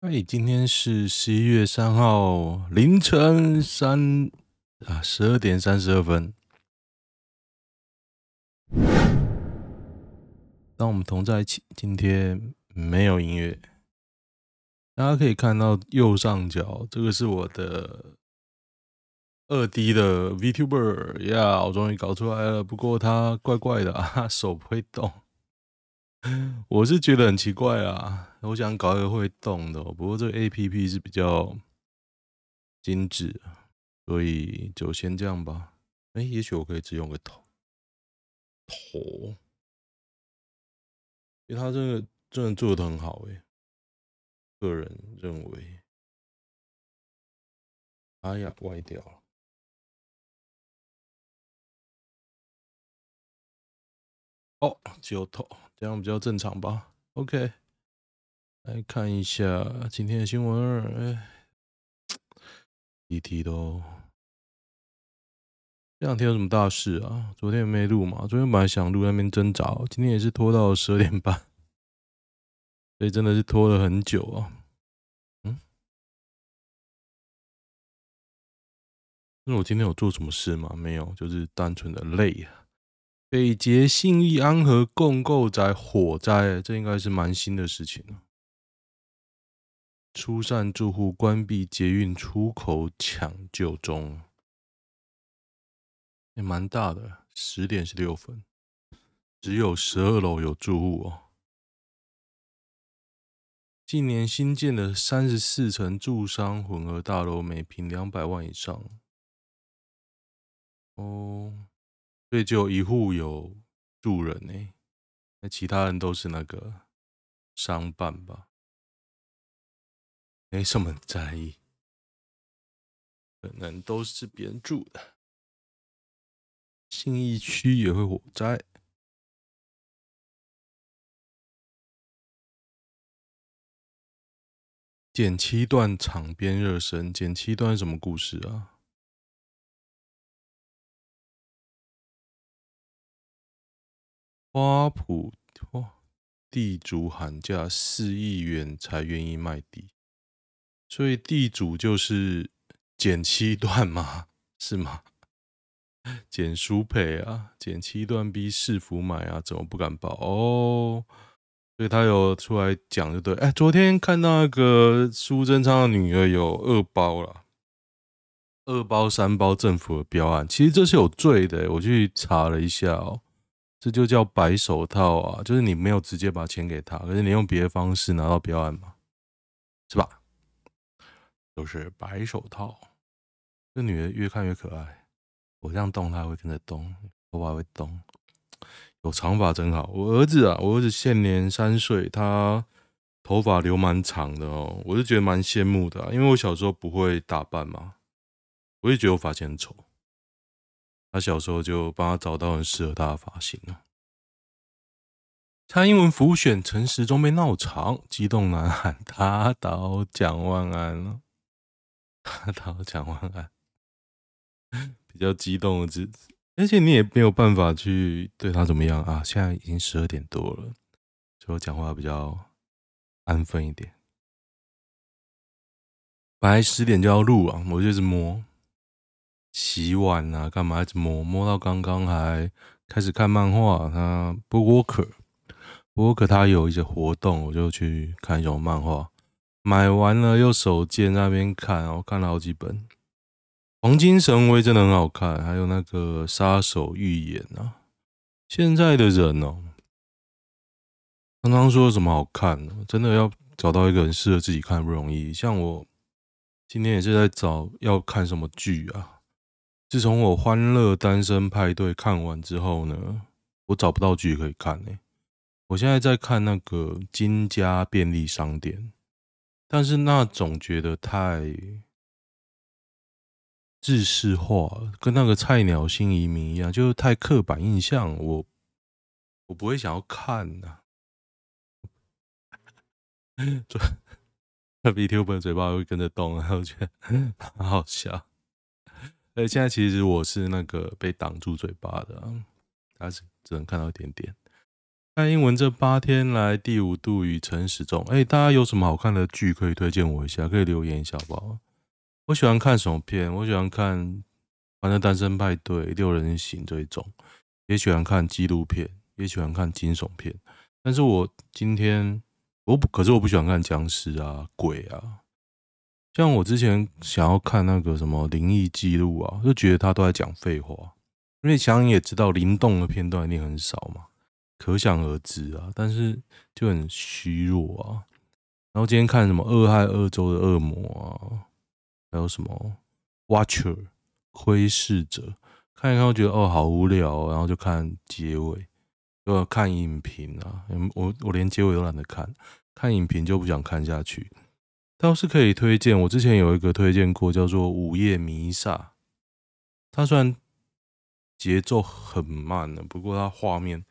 哎，今天是十一月三号凌晨三啊十二点三十二分。当我们同在一起，今天没有音乐。大家可以看到右上角，这个是我的二 D 的 VTuber 呀，我终于搞出来了。不过它怪怪的啊，手不会动。我是觉得很奇怪啊，我想搞一个会动的，不过这个 APP 是比较精致，所以就先这样吧。哎，也许我可以只用个头，头，因为它这个真的做的很好哎，个人认为。哎呀，歪掉了。哦，只有头。这样比较正常吧？OK，来看一下今天的新闻。哎，一提都这两天有什么大事啊？昨天没录嘛？昨天本来想录，那边挣扎，今天也是拖到十二点半，所以真的是拖了很久啊。嗯，那我今天有做什么事吗？没有，就是单纯的累啊。北捷信义安和共构宅火灾，这应该是蛮新的事情了。疏散住户，关闭捷运出口抢救中，也蛮大的。十点十六分，只有十二楼有住户哦。近年新建的三十四层住商混合大楼，每坪两百万以上。哦。所以就一户有住人呢，那其他人都是那个商办吧，没什么在意，可能都是别人住的。信义区也会火灾，剪七段场边热身，剪七段什么故事啊？花圃地主喊价四亿元才愿意卖地，所以地主就是剪七段吗？是吗？减书赔啊，减七段逼市府买啊，怎么不敢报哦？所以他有出来讲，就对。哎，昨天看到那个苏贞昌的女儿有二包了，二包三包政府的标案，其实这是有罪的。我去查了一下哦。这就叫白手套啊，就是你没有直接把钱给他，可是你用别的方式拿到标案嘛，是吧？都是白手套。这女的越看越可爱，我这样动她会跟着动，头发会动，有长发真好。我儿子啊，我儿子现年三岁，他头发留蛮长的哦，我就觉得蛮羡慕的啊，因为我小时候不会打扮嘛，我也觉得我发型很丑。他小时候就帮他找到很适合他的发型了。蔡英文辅选陈时中被闹场，激动男喊打倒蒋万安了，打倒蒋万安，比较激动的字，而且你也没有办法去对他怎么样啊。现在已经十二点多了，所以我讲话比较安分一点。本来十点就要录啊，我就是摸。洗碗啊，干嘛一直摸摸到刚刚还开始看漫画。他 BookWalker，BookWalker 他有一些活动，我就去看一种漫画。买完了又手贱那边看，我看了好几本。黄金神威真的很好看，还有那个杀手预言啊。现在的人哦，刚刚说什么好看，真的要找到一个很适合自己看不容易。像我今天也是在找要看什么剧啊。自从我《欢乐单身派对》看完之后呢，我找不到剧可以看呢、欸。我现在在看那个《金家便利商店》，但是那总觉得太制式化，跟那个菜鸟新移民一样，就是太刻板印象，我我不会想要看的。这 VTuber 嘴巴会跟着动，然后我觉得 很好笑。哎，现在其实我是那个被挡住嘴巴的，他是只能看到一点点。看英文这八天来第五度与陈时中，哎，大家有什么好看的剧可以推荐我一下？可以留言一下好不好？我喜欢看什么片？我喜欢看《欢乐单身派对》《六人行》这一种，也喜欢看纪录片，也喜欢看惊悚片。但是我今天我不，可是我不喜欢看僵尸啊、鬼啊。像我之前想要看那个什么灵异记录啊，就觉得他都在讲废话。因为想也知道，灵动的片段一定很少嘛，可想而知啊。但是就很虚弱啊。然后今天看什么《二害二州的恶魔》啊，还有什么《Watcher》窥视者，看一看，我觉得哦好无聊，然后就看结尾，就看影评啊。我我连结尾都懒得看，看影评就不想看下去。倒是可以推荐，我之前有一个推荐过，叫做《午夜弥撒》。它虽然节奏很慢的，不过它画面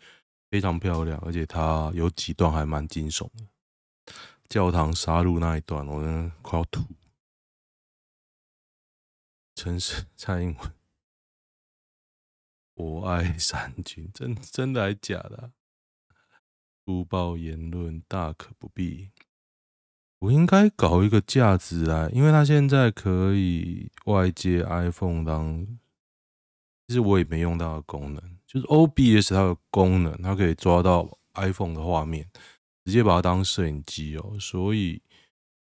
非常漂亮，而且它有几段还蛮惊悚的。教堂杀戮那一段，我真的快要吐。陈时蔡英文，我爱三军，真真的还假的？粗暴言论大可不必。我应该搞一个架子来，因为它现在可以外接 iPhone 当，其实我也没用到的功能，就是 OBS 它的功能，它可以抓到 iPhone 的画面，直接把它当摄影机哦。所以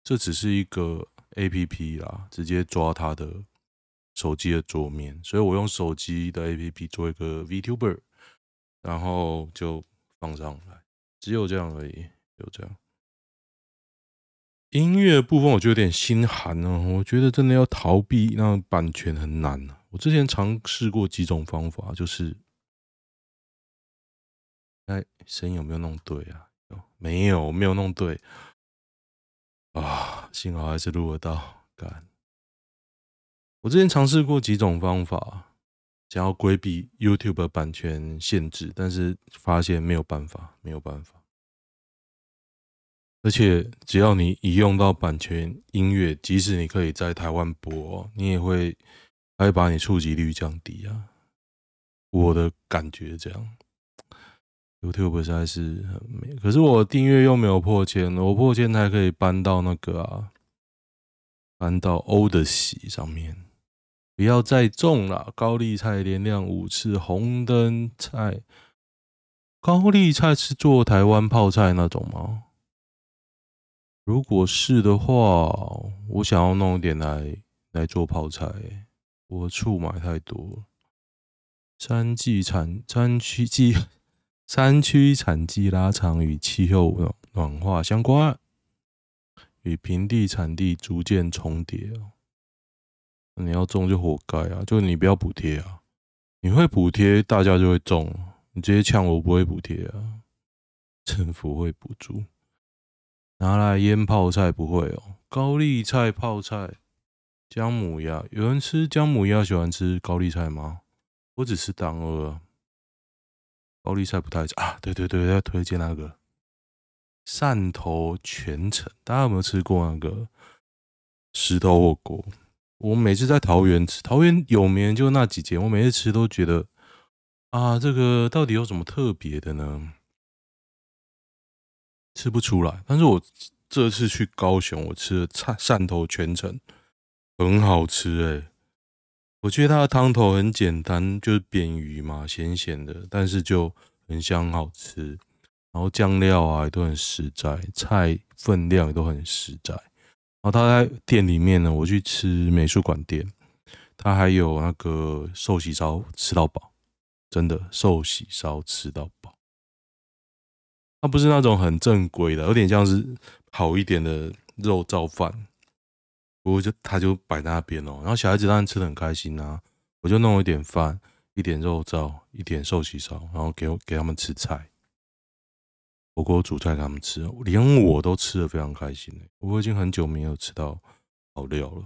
这只是一个 APP 啦，直接抓它的手机的桌面，所以我用手机的 APP 做一个 VTuber，然后就放上来，只有这样而已，就这样。音乐部分我就有点心寒哦，我觉得真的要逃避那版权很难。我之前尝试过几种方法，就是，哎，声音有没有弄对啊？没有，没有弄对啊，幸好还是录得到。干，我之前尝试过几种方法，想要规避 YouTube 的版权限制，但是发现没有办法，没有办法。而且只要你一用到版权音乐，即使你可以在台湾播，你也会，还会把你触及率降低啊。我的感觉这样，YouTube 实在是很美。可是我订阅又没有破千，我破千还可以搬到那个啊，搬到 Odysee 上面。不要再种了，高丽菜连亮五次红灯菜。高丽菜是做台湾泡菜那种吗？如果是的话，我想要弄一点来来做泡菜。我醋买太多。山季产山区季山区产季拉长与气候暖化相关，与平地产地逐渐重叠。你要种就活该啊！就你不要补贴啊！你会补贴，大家就会种。你直接呛我不会补贴啊，政府会补助。拿来腌泡菜不会哦，高丽菜泡菜、姜母鸭，有人吃姜母鸭喜欢吃高丽菜吗？我只吃当鹅，高丽菜不太啊。对对对，要推荐那个汕头全城，大家有没有吃过那个石头火锅？我每次在桃园吃，桃园有名就那几间，我每次吃都觉得啊，这个到底有什么特别的呢？吃不出来，但是我这次去高雄，我吃了汕汕头全城，很好吃诶、我觉得它的汤头很简单，就是扁鱼嘛，咸咸的，但是就很香好吃。然后酱料啊也都很实在，菜分量也都很实在。然后他在店里面呢，我去吃美术馆店，他还有那个寿喜烧吃到饱，真的寿喜烧吃到饱。它不是那种很正规的，有点像是好一点的肉燥饭。不过就他就摆在那边哦，然后小孩子当然吃的很开心啊。我就弄一点饭，一点肉燥，一点寿喜烧，然后给我给他们吃菜。火锅煮菜给他们吃，连我都吃的非常开心。我已经很久没有吃到好料了。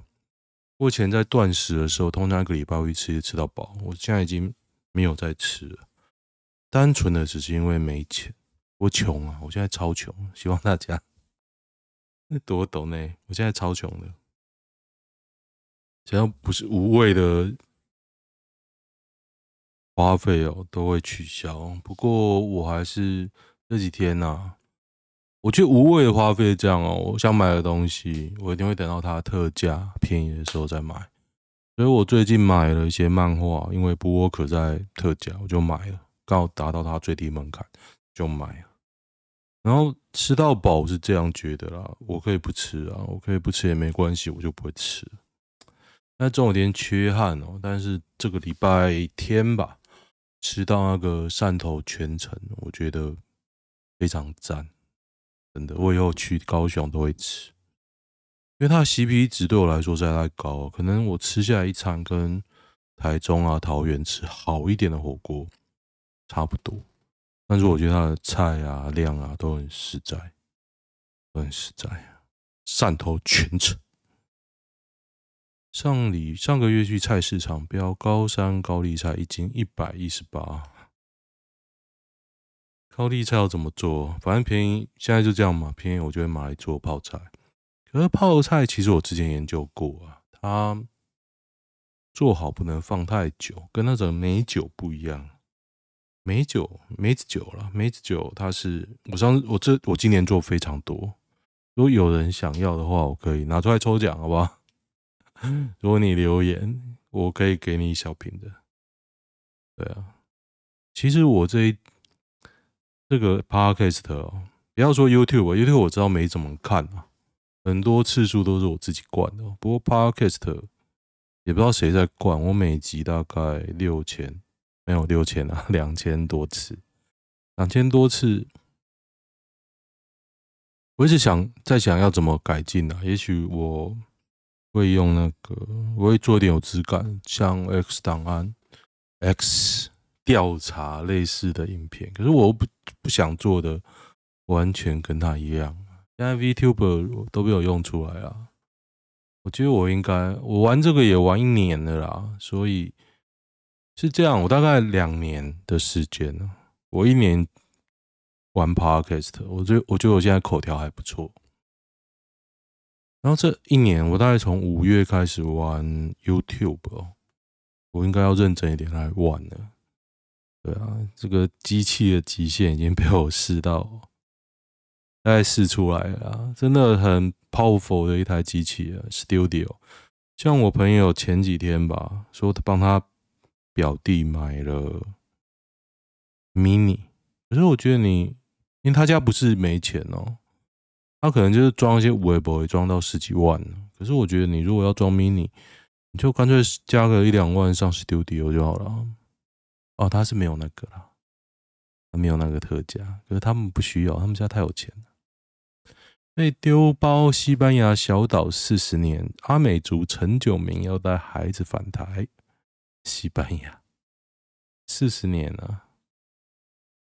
我以前在断食的时候，通常一个礼拜会吃一次吃到饱。我现在已经没有再吃了，单纯的只是因为没钱。我穷啊！我现在超穷，希望大家 多懂呢。我现在超穷的，只要不是无谓的花费哦，都会取消。不过我还是这几天呐、啊，我觉得无谓的花费这样哦。我想买的东西，我一定会等到它特价便宜的时候再买。所以我最近买了一些漫画，因为布沃克在特价，我就买了，刚好达到它最低门槛，就买了。然后吃到饱是这样觉得啦，我可以不吃啊，我可以不吃也没关系，我就不会吃。那这种有点缺憾哦，但是这个礼拜天吧，吃到那个汕头全城，我觉得。非常赞，真的，我以后去高雄都会吃，因为它的 CP 值对我来说实在太高，可能我吃下来一餐跟台中啊、桃园吃好一点的火锅差不多，但是我觉得它的菜啊、量啊都很实在，都很实在。汕头全城，上礼上个月去菜市场标高山高丽菜一斤一百一十八。高丽菜要怎么做？反正便宜，现在就这样嘛。便宜我就会买来做泡菜。可是泡菜其实我之前研究过啊，它做好不能放太久，跟那种美酒不一样。梅酒梅子酒啦，梅子酒它是我上我这我今年做非常多。如果有人想要的话，我可以拿出来抽奖，好不好？如果你留言，我可以给你一小瓶的。对啊，其实我这一。这个 podcast 哦，不要说 YouTube，YouTube 我知道没怎么看啊，很多次数都是我自己灌的。不过 podcast 也不知道谁在灌，我每集大概六千，没有六千啊，两千多次，两千多次。我一直想在想要怎么改进啊，也许我会用那个，我会做一点有质感，像 X 档案 X。调查类似的影片，可是我不不想做的完全跟他一样。现在 VTuber 都被我用出来了，我觉得我应该，我玩这个也玩一年了啦，所以是这样。我大概两年的时间了，我一年玩 Podcast，我觉我觉得我现在口条还不错。然后这一年，我大概从五月开始玩 YouTube，我应该要认真一点来玩了。对啊，这个机器的极限已经被我试到，大概试出来了，真的很 powerful 的一台机器啊，Studio。像我朋友前几天吧，说他帮他表弟买了 Mini，可是我觉得你，因为他家不是没钱哦，他可能就是装一些微博，装到十几万。可是我觉得你如果要装 Mini，你就干脆加个一两万上 Studio 就好了。哦，他是没有那个啦，他没有那个特价，可是他们不需要，他们家太有钱了。被丢包西班牙小岛四十年，阿美族陈九明要带孩子返台。西班牙四十年了，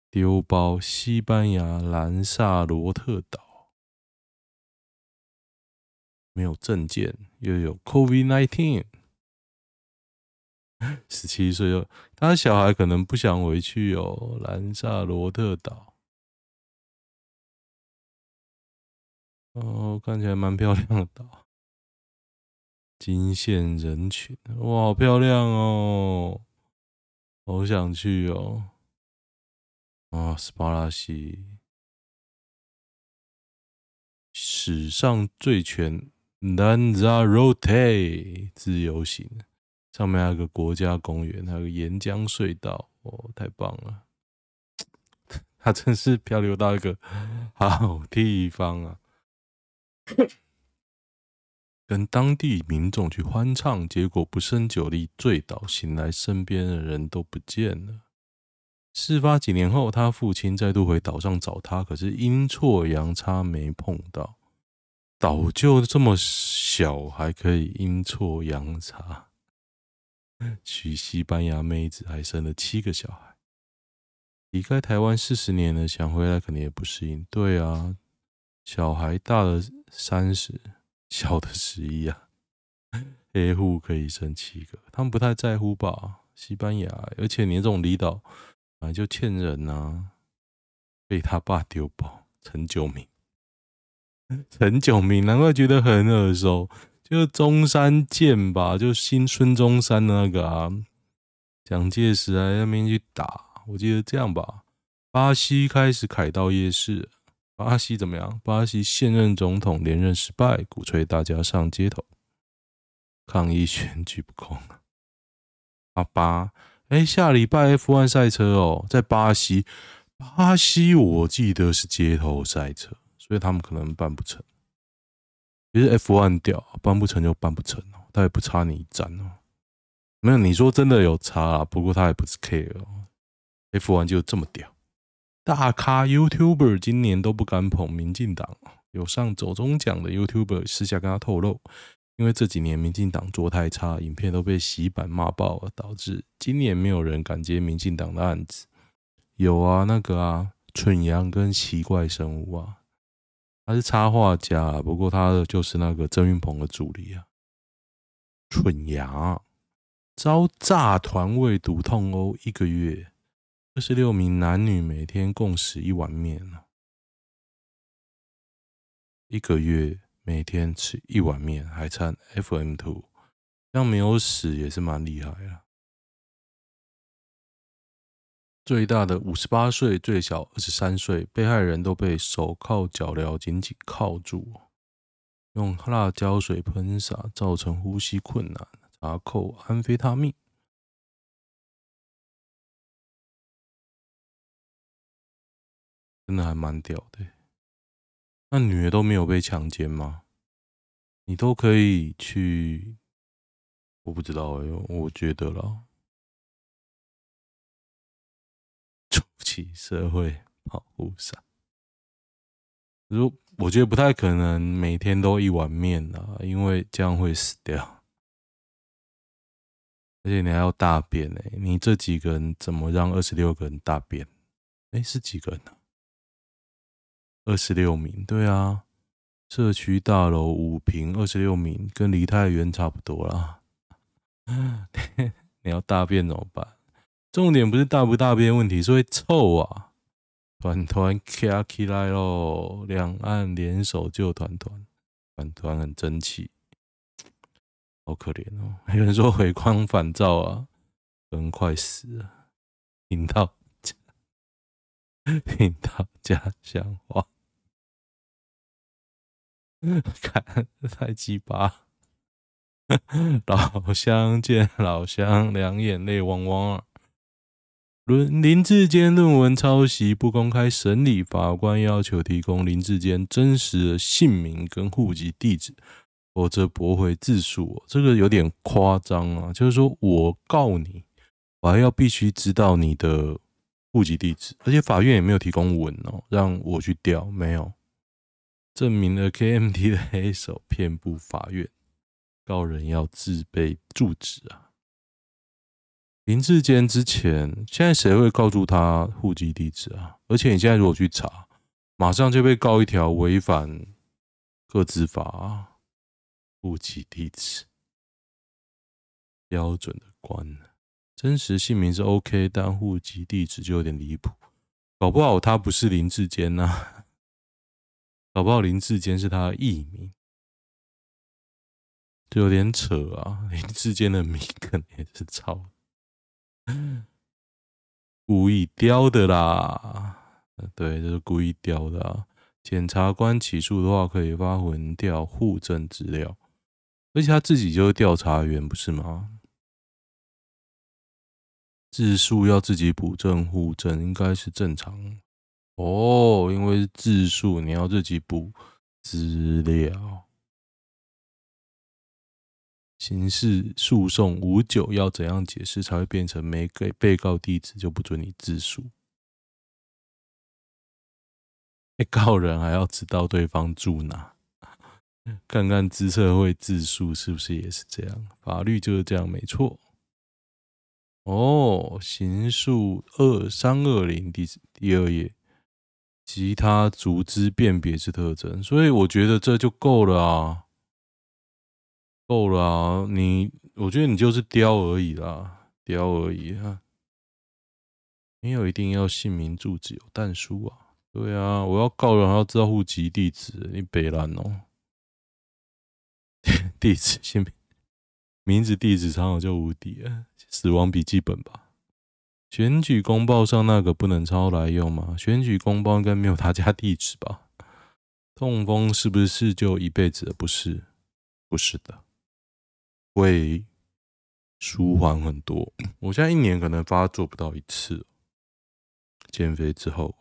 丢包西班牙兰萨罗特岛，没有证件，又有 COVID-19。十七岁哦，他小孩可能不想回去哦。兰萨罗特岛，哦，看起来蛮漂亮的岛，惊现人群，哇，好漂亮哦，好想去哦。啊，斯巴拉西，史上最全兰萨罗特自由行。上面还有个国家公园，还有个沿江隧道，哦，太棒了！它真是漂流到一个好地方啊！跟当地民众去欢唱，结果不胜酒力醉倒，醒来身边的人都不见了。事发几年后，他父亲再度回岛上找他，可是阴错阳差没碰到。岛就这么小，还可以阴错阳差。娶西班牙妹子，还生了七个小孩。离开台湾四十年了，想回来肯定也不适应。对啊，小孩大了三十，小的十一啊。黑户可以生七个，他们不太在乎吧？西班牙，而且你这种离岛，本来就欠人啊。被他爸丢包，陈九明，陈九明，难怪觉得很耳熟。就是中山舰吧，就新孙中山的那个啊，蒋介石啊那边去打，我记得这样吧。巴西开始凯道夜市。巴西怎么样？巴西现任总统连任失败，鼓吹大家上街头抗议选举不公。阿巴，哎，下礼拜 F1 赛车哦，在巴西。巴西我记得是街头赛车，所以他们可能办不成。其实 F1 屌，办不成就办不成哦，他也不差你一站哦。没有，你说真的有差啊？不过他也不是 care 哦。F1 就这么屌。大咖 YouTuber 今年都不敢捧民进党，有上走钟奖的 YouTuber 私下跟他透露，因为这几年民进党做太差，影片都被洗版骂爆了，导致今年没有人敢接民进党的案子。有啊，那个啊，蠢羊跟奇怪生物啊，他是插画家，不过他的就是那个郑云鹏的助理啊。蠢羊遭炸团位毒痛殴一个月。二十六名男女每天共食一碗面，一个月每天吃一碗面，还掺 FM2，这样没有死也是蛮厉害的。最大的五十八岁，最小二十三岁，被害人都被手铐脚镣紧紧铐住，用辣椒水喷洒，造成呼吸困难，查扣安非他命。真的还蛮屌的，那女的都没有被强奸吗？你都可以去，我不知道哎，我觉得啦，筑起社会保护伞。如我觉得不太可能每天都一碗面啊，因为这样会死掉，而且你还要大便哎，你这几个人怎么让二十六个人大便？哎，是几个人呢？二十六名，对啊，社区大楼五坪，二十六名，跟梨泰院差不多啦。你要大便怎么办？重点不是大不大便问题，是会臭啊！团团卡起来喽，两岸联手救团团，团团很争气，好可怜哦。有人说回光返照啊，人快死了，听到 听到家乡话。看太鸡巴，老乡见老乡，两眼泪汪汪。论林志坚论文抄袭不公开审理，法官要求提供林志坚真实的姓名跟户籍地址，否则驳回自诉。这个有点夸张啊，就是说我告你，我还要必须知道你的户籍地址，而且法院也没有提供文哦，让我去调，没有。证明了 KMT 的黑手遍布法院，告人要自备住址啊！林志坚之前，现在谁会告诉他户籍地址啊？而且你现在如果去查，马上就被告一条违反个资法啊！户籍地址标准的关，真实姓名是 OK，但户籍地址就有点离谱，搞不好他不是林志坚呐、啊。搞不好林志坚是他的艺名，就有点扯啊！林志坚的名可能也是抄，故意雕的啦。对，这是故意雕的啊。检察官起诉的话，可以发文调户政资料，而且他自己就是调查员，不是吗？自诉要自己补正户政，应该是正常。哦，因为是自诉，你要自己补资料。刑事诉讼五九要怎样解释才会变成没给被告地址就不准你自诉？被告人还要知道对方住哪，看看资策会自诉是不是也是这样？法律就是这样，没错。哦，刑诉二三二零第第二页。其他组织辨别之特征，所以我觉得这就够了啊，够了啊！你，我觉得你就是雕而已啦，雕而已啊，没有一定要姓名、住址有但书啊。对啊，我要告人，要知道户籍地址，你北烂哦。地址、姓名、名字、地址，常常就无敌了！死亡笔记本吧。选举公报上那个不能抄来用吗？选举公报应该没有他家地址吧？痛风是不是就一辈子的？不是，不是的，会舒缓很多。我现在一年可能发作不到一次。减肥之后，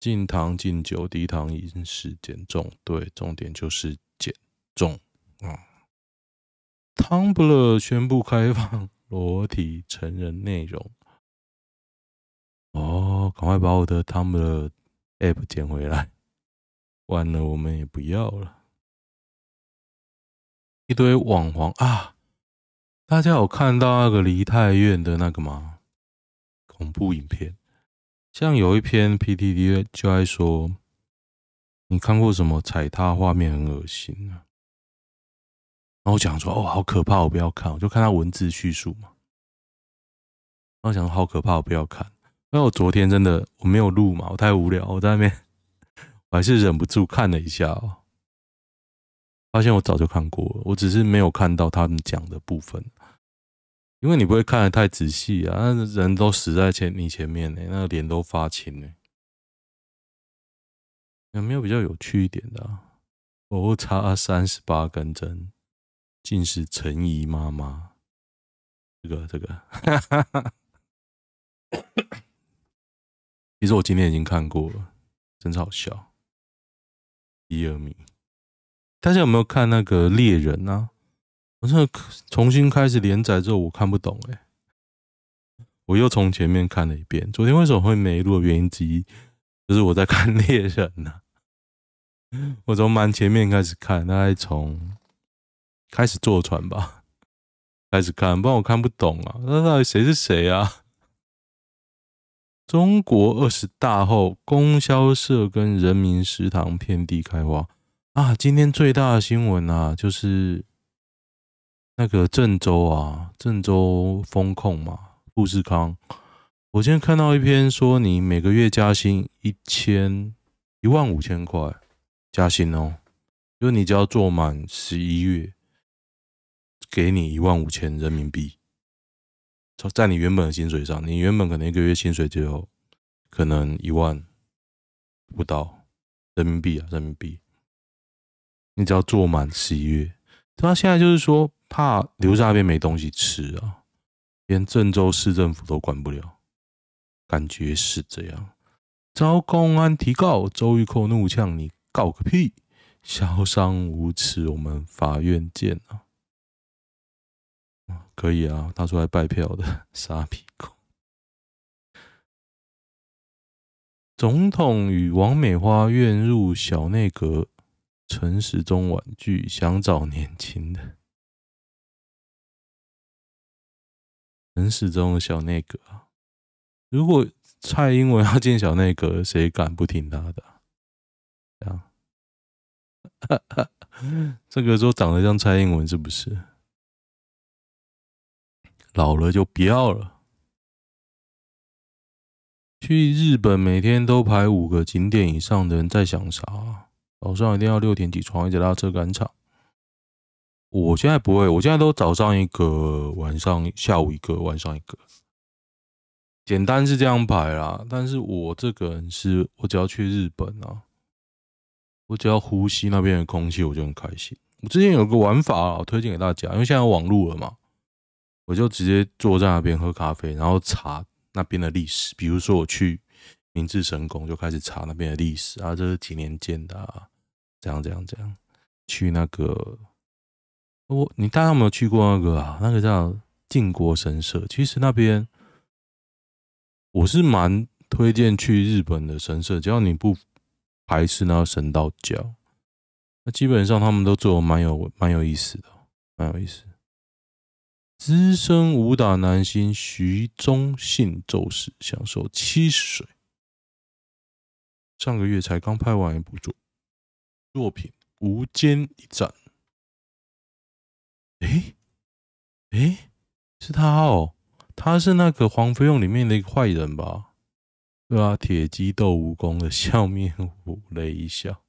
禁糖、禁酒、低糖饮食、减重，对，重点就是减重啊。Tumblr 宣布开放裸体成人内容。哦，赶快把我的 Tumblr app 捡回来，完了我们也不要了。一堆网黄啊，大家有看到那个梨泰院的那个吗？恐怖影片，像有一篇 PTT 就爱说，你看过什么踩踏画面很恶心啊？然后我讲说哦，好可怕，我不要看，我就看他文字叙述嘛。然后我讲说好可怕，我不要看。因为我昨天真的我没有录嘛，我太无聊，我在那边我还是忍不住看了一下哦，发现我早就看过了，我只是没有看到他们讲的部分，因为你不会看的太仔细啊，那人都死在前你前面呢，那个脸都发青呢，有没有比较有趣一点的啊？我插三十八根针，竟是陈姨妈妈，这个这个，哈哈哈。其实我今天已经看过了，真是好笑。一二米，大家有没有看那个猎人啊？我这重新开始连载之后，我看不懂哎。我又从前面看了一遍。昨天为什么会没录的原因之一，就是我在看猎人呢、啊。我从蛮前面开始看，大概从开始坐船吧，开始看，不然我看不懂啊。那到底谁是谁啊？中国二十大后，供销社跟人民食堂遍地开花啊！今天最大的新闻啊，就是那个郑州啊，郑州风控嘛，富士康。我今天看到一篇说，你每个月加薪一千一万五千块，加薪哦，就你只要做满十一月，给你一万五千人民币。在你原本的薪水上，你原本可能一个月薪水只有可能一万不到人民币啊，人民币。你只要做满十一月，他现在就是说怕留在那边没东西吃啊，连郑州市政府都管不了，感觉是这样。遭公安提告，周玉蔻怒呛：“你告个屁！嚣张无耻，我们法院见啊！”可以啊，他出来拜票的 沙皮狗。总统与王美花愿入小内阁，陈时中婉拒，想找年轻的。陈时中的小内阁啊，如果蔡英文要进小内阁，谁敢不听他的？这样，这个时候长得像蔡英文是不是？老了就不要了。去日本每天都排五个景点以上的人在想啥？早上一定要六点起床，一直拉车赶场。我现在不会，我现在都早上一个，晚上下午一个，晚上一个，简单是这样排啦。但是我这个人是，我只要去日本啊，我只要呼吸那边的空气，我就很开心。我之前有个玩法，我推荐给大家，因为现在网络了嘛。我就直接坐在那边喝咖啡，然后查那边的历史。比如说，我去明治神宫，就开始查那边的历史啊，这是几年建的啊？这样这样这样。去那个，我你大家有没有去过那个啊？那个叫靖国神社。其实那边我是蛮推荐去日本的神社，只要你不排斥那个神道教，那基本上他们都做的蛮有蛮有意思的，蛮有意思。资深武打男星徐宗信骤逝，享寿七十岁。上个月才刚拍完一部作作品《无间一战》。诶诶，是他哦，他是那个《黄飞鸿》里面的一个坏人吧？对啊，铁鸡斗蜈蚣的笑面虎雷一笑。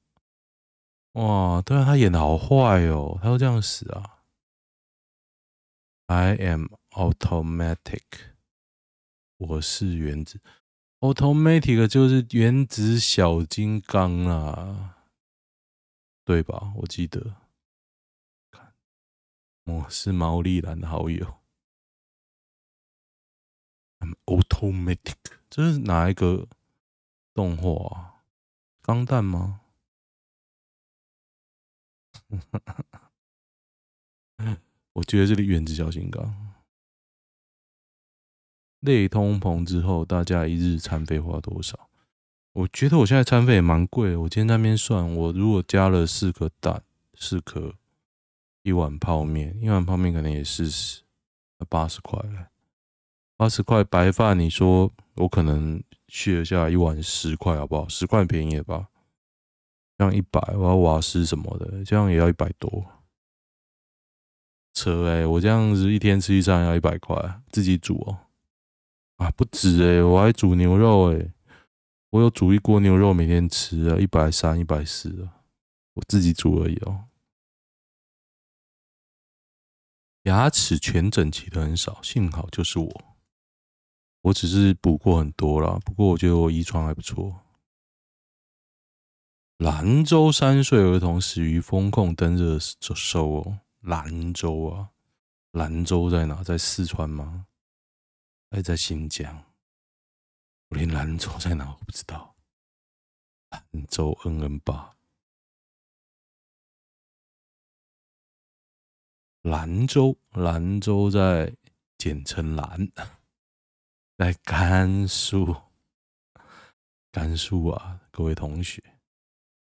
哇，对啊，他演的好坏哦，他都这样死啊。I am automatic。我是原子，automatic 就是原子小金刚啊，对吧？我记得，看我是毛利兰的好友。I automatic 这是哪一个动画啊？钢弹吗？我觉得这里原子小金刚。类通膨之后，大家一日餐费花多少？我觉得我现在餐费也蛮贵。我今天那边算，我如果加了四颗蛋、四颗一碗泡面，一碗泡面可能也四十，八十块了。八十块白饭，你说我可能去了下来一碗十块，好不好？十块便宜了吧？像一百，我要瓦斯什么的，这样也要一百多。车哎、欸，我这样子一天吃一餐要一百块，自己煮哦。啊，不止哎、欸，我还煮牛肉哎、欸，我有煮一锅牛肉，每天吃啊，一百三、一百四啊，我自己煮而已哦。牙齿全整齐的很少，幸好就是我，我只是补过很多啦，不过我觉得我遗传还不错。兰州三岁儿童死于风控登热搜哦，兰州啊，兰州在哪？在四川吗？还在新疆，我连兰州在哪我不知道。兰州 N N 八，兰州，兰州在简称兰，在甘肃，甘肃啊，各位同学，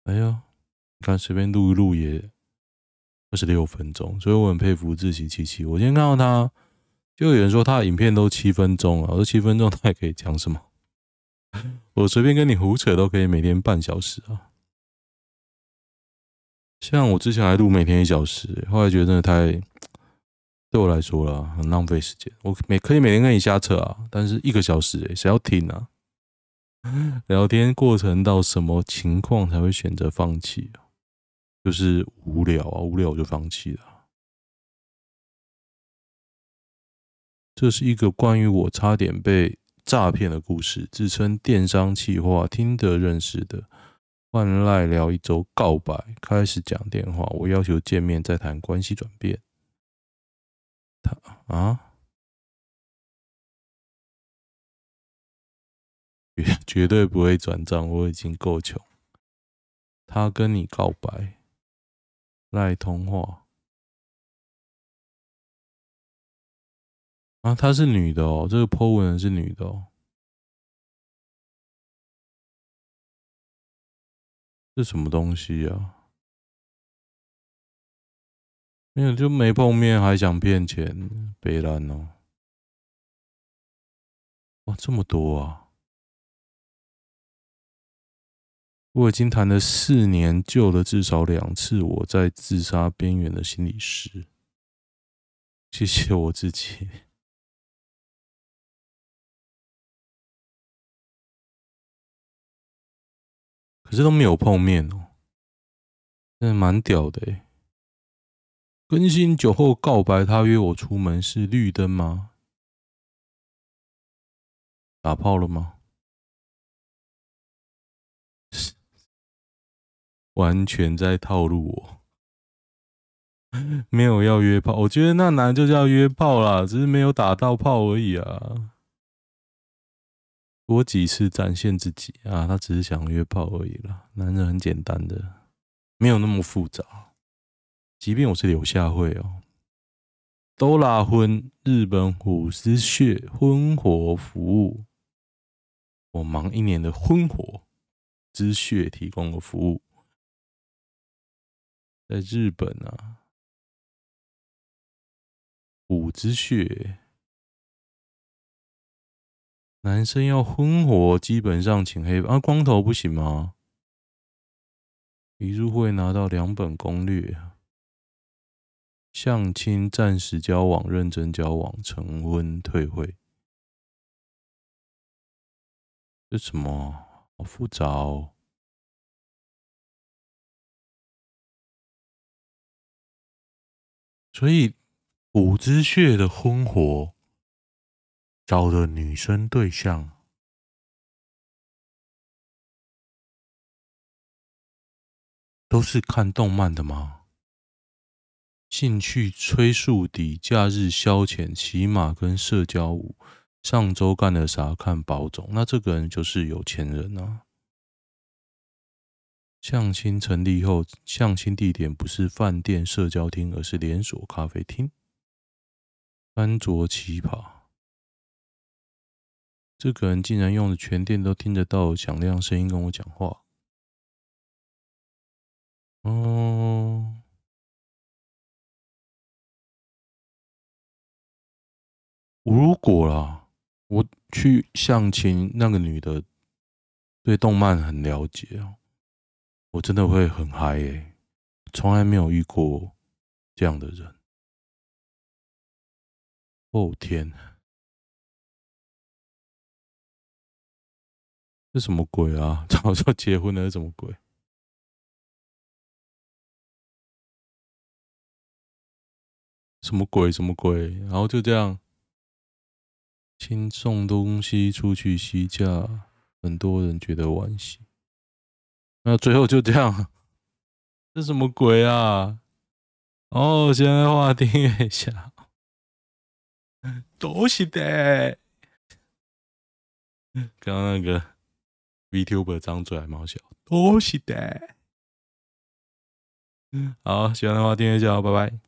哎呦，你看随便录一录也二十六分钟，所以我很佩服志祺七七。我今天看到他。就有人说他的影片都七分钟啊，我说七分钟他还可以讲什么？我随便跟你胡扯都可以每天半小时啊。像我之前还录每天一小时，后来觉得真的太对我来说了很浪费时间。我每可以每天跟你瞎扯啊，但是一个小时诶，谁要听啊？聊天过程到什么情况才会选择放弃？就是无聊啊，无聊我就放弃了。这是一个关于我差点被诈骗的故事。自称电商企划，听得认识的，换赖聊一周，告白开始讲电话，我要求见面再谈关系转变。他啊，绝绝对不会转账，我已经够穷。他跟你告白，赖通话。啊，她是女的哦，这个 po 文是女的哦，这什么东西啊？没有，就没碰面还想骗钱，白烂哦！哇，这么多啊！我已经谈了四年，救了至少两次我在自杀边缘的心理师，谢谢我自己。可是都没有碰面哦，真的蛮屌的诶。更新酒后告白，他约我出门是绿灯吗？打炮了吗？完全在套路我，没有要约炮。我觉得那男就叫约炮啦，只是没有打到炮而已啊。多几次展现自己啊，他只是想约炮而已啦。男人很简单的，没有那么复杂。即便我是柳下惠哦，都拉婚日本虎之穴婚活服务，我忙一年的婚活之穴提供的服务，在日本啊，五之穴。男生要婚活，基本上请黑啊，光头不行吗？一入会拿到两本攻略，相亲、暂时交往、认真交往、成婚、退会，这什么？好复杂哦。所以，五之穴的婚活。找的女生对象都是看动漫的吗？兴趣吹竖笛，假日消遣骑马跟社交舞。上周干了啥？看宝总，那这个人就是有钱人啊。相亲成立后，相亲地点不是饭店、社交厅，而是连锁咖啡厅。穿着奇葩，这个人竟然用的全店都听得到响亮声音跟我讲话。哦，如果啦，我去相亲，那个女的对动漫很了解哦。我真的会很嗨耶，从来没有遇过这样的人。哦天，这什么鬼啊？早就结婚了，是什么鬼？什么鬼？什么鬼？然后就这样，亲送东西出去西嫁，很多人觉得惋惜。那最后就这样，这什么鬼啊？哦，现在话听一下，都是的。刚刚那个 VTuber 张嘴还蛮好笑，都是的。好，喜欢的话订阅一下，拜拜。